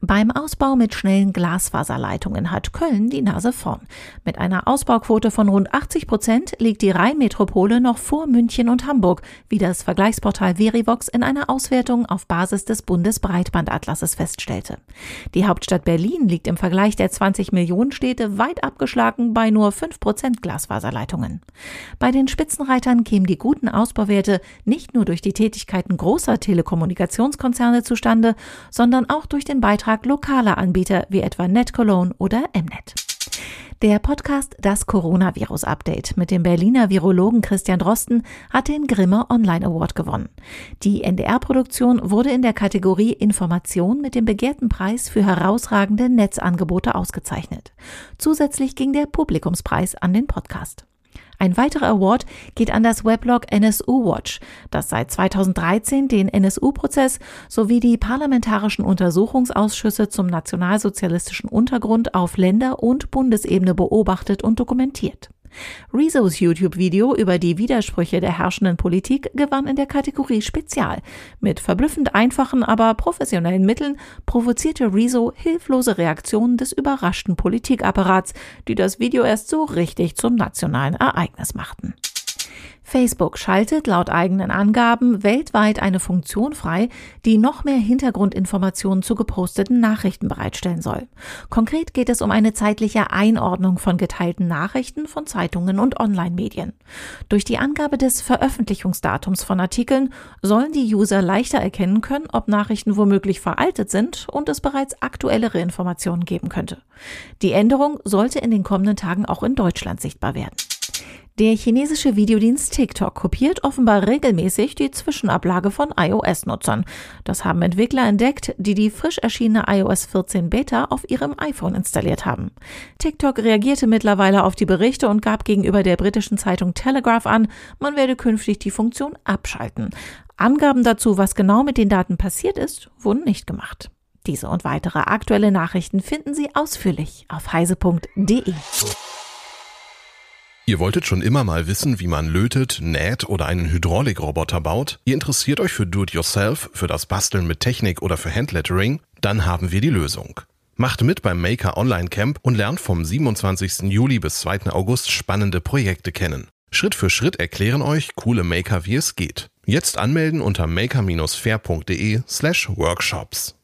Beim Ausbau mit schnellen Glasfaserleitungen hat Köln die Nase vorn. Mit einer Ausbauquote von rund 80 Prozent liegt die Rheinmetropole noch vor München und Hamburg, wie das Vergleichsportal Verivox in einer Auswertung auf Basis des Bundesbreitbandatlases feststellte. Die Hauptstadt Berlin liegt im Vergleich der 20 Millionen Städte weit abgeschlagen bei nur 5 Prozent Glasfaserleitungen. Bei den Spitzenreitern kämen die guten Ausbauwerte nicht nur durch die Tätigkeiten großer Telekommunikationskonzerne zustande, sondern auch durch den Beitrag Beitrag lokaler Anbieter wie etwa NetCologne oder Mnet. Der Podcast Das Coronavirus Update mit dem Berliner Virologen Christian Drosten hat den Grimme Online Award gewonnen. Die NDR-Produktion wurde in der Kategorie Information mit dem begehrten Preis für herausragende Netzangebote ausgezeichnet. Zusätzlich ging der Publikumspreis an den Podcast. Ein weiterer Award geht an das Weblog NSU Watch, das seit 2013 den NSU-Prozess sowie die parlamentarischen Untersuchungsausschüsse zum nationalsozialistischen Untergrund auf Länder- und Bundesebene beobachtet und dokumentiert. Rezos YouTube-Video über die Widersprüche der herrschenden Politik gewann in der Kategorie Spezial. Mit verblüffend einfachen, aber professionellen Mitteln provozierte Rezo hilflose Reaktionen des überraschten Politikapparats, die das Video erst so richtig zum nationalen Ereignis machten. Facebook schaltet laut eigenen Angaben weltweit eine Funktion frei, die noch mehr Hintergrundinformationen zu geposteten Nachrichten bereitstellen soll. Konkret geht es um eine zeitliche Einordnung von geteilten Nachrichten von Zeitungen und Online-Medien. Durch die Angabe des Veröffentlichungsdatums von Artikeln sollen die User leichter erkennen können, ob Nachrichten womöglich veraltet sind und es bereits aktuellere Informationen geben könnte. Die Änderung sollte in den kommenden Tagen auch in Deutschland sichtbar werden. Der chinesische Videodienst TikTok kopiert offenbar regelmäßig die Zwischenablage von iOS-Nutzern. Das haben Entwickler entdeckt, die die frisch erschienene iOS 14 Beta auf ihrem iPhone installiert haben. TikTok reagierte mittlerweile auf die Berichte und gab gegenüber der britischen Zeitung Telegraph an, man werde künftig die Funktion abschalten. Angaben dazu, was genau mit den Daten passiert ist, wurden nicht gemacht. Diese und weitere aktuelle Nachrichten finden Sie ausführlich auf heise.de. Ihr wolltet schon immer mal wissen, wie man lötet, näht oder einen Hydraulikroboter baut? Ihr interessiert euch für Do-it-yourself, für das Basteln mit Technik oder für Handlettering? Dann haben wir die Lösung. Macht mit beim Maker Online Camp und lernt vom 27. Juli bis 2. August spannende Projekte kennen. Schritt für Schritt erklären euch coole Maker, wie es geht. Jetzt anmelden unter maker-fair.de slash workshops.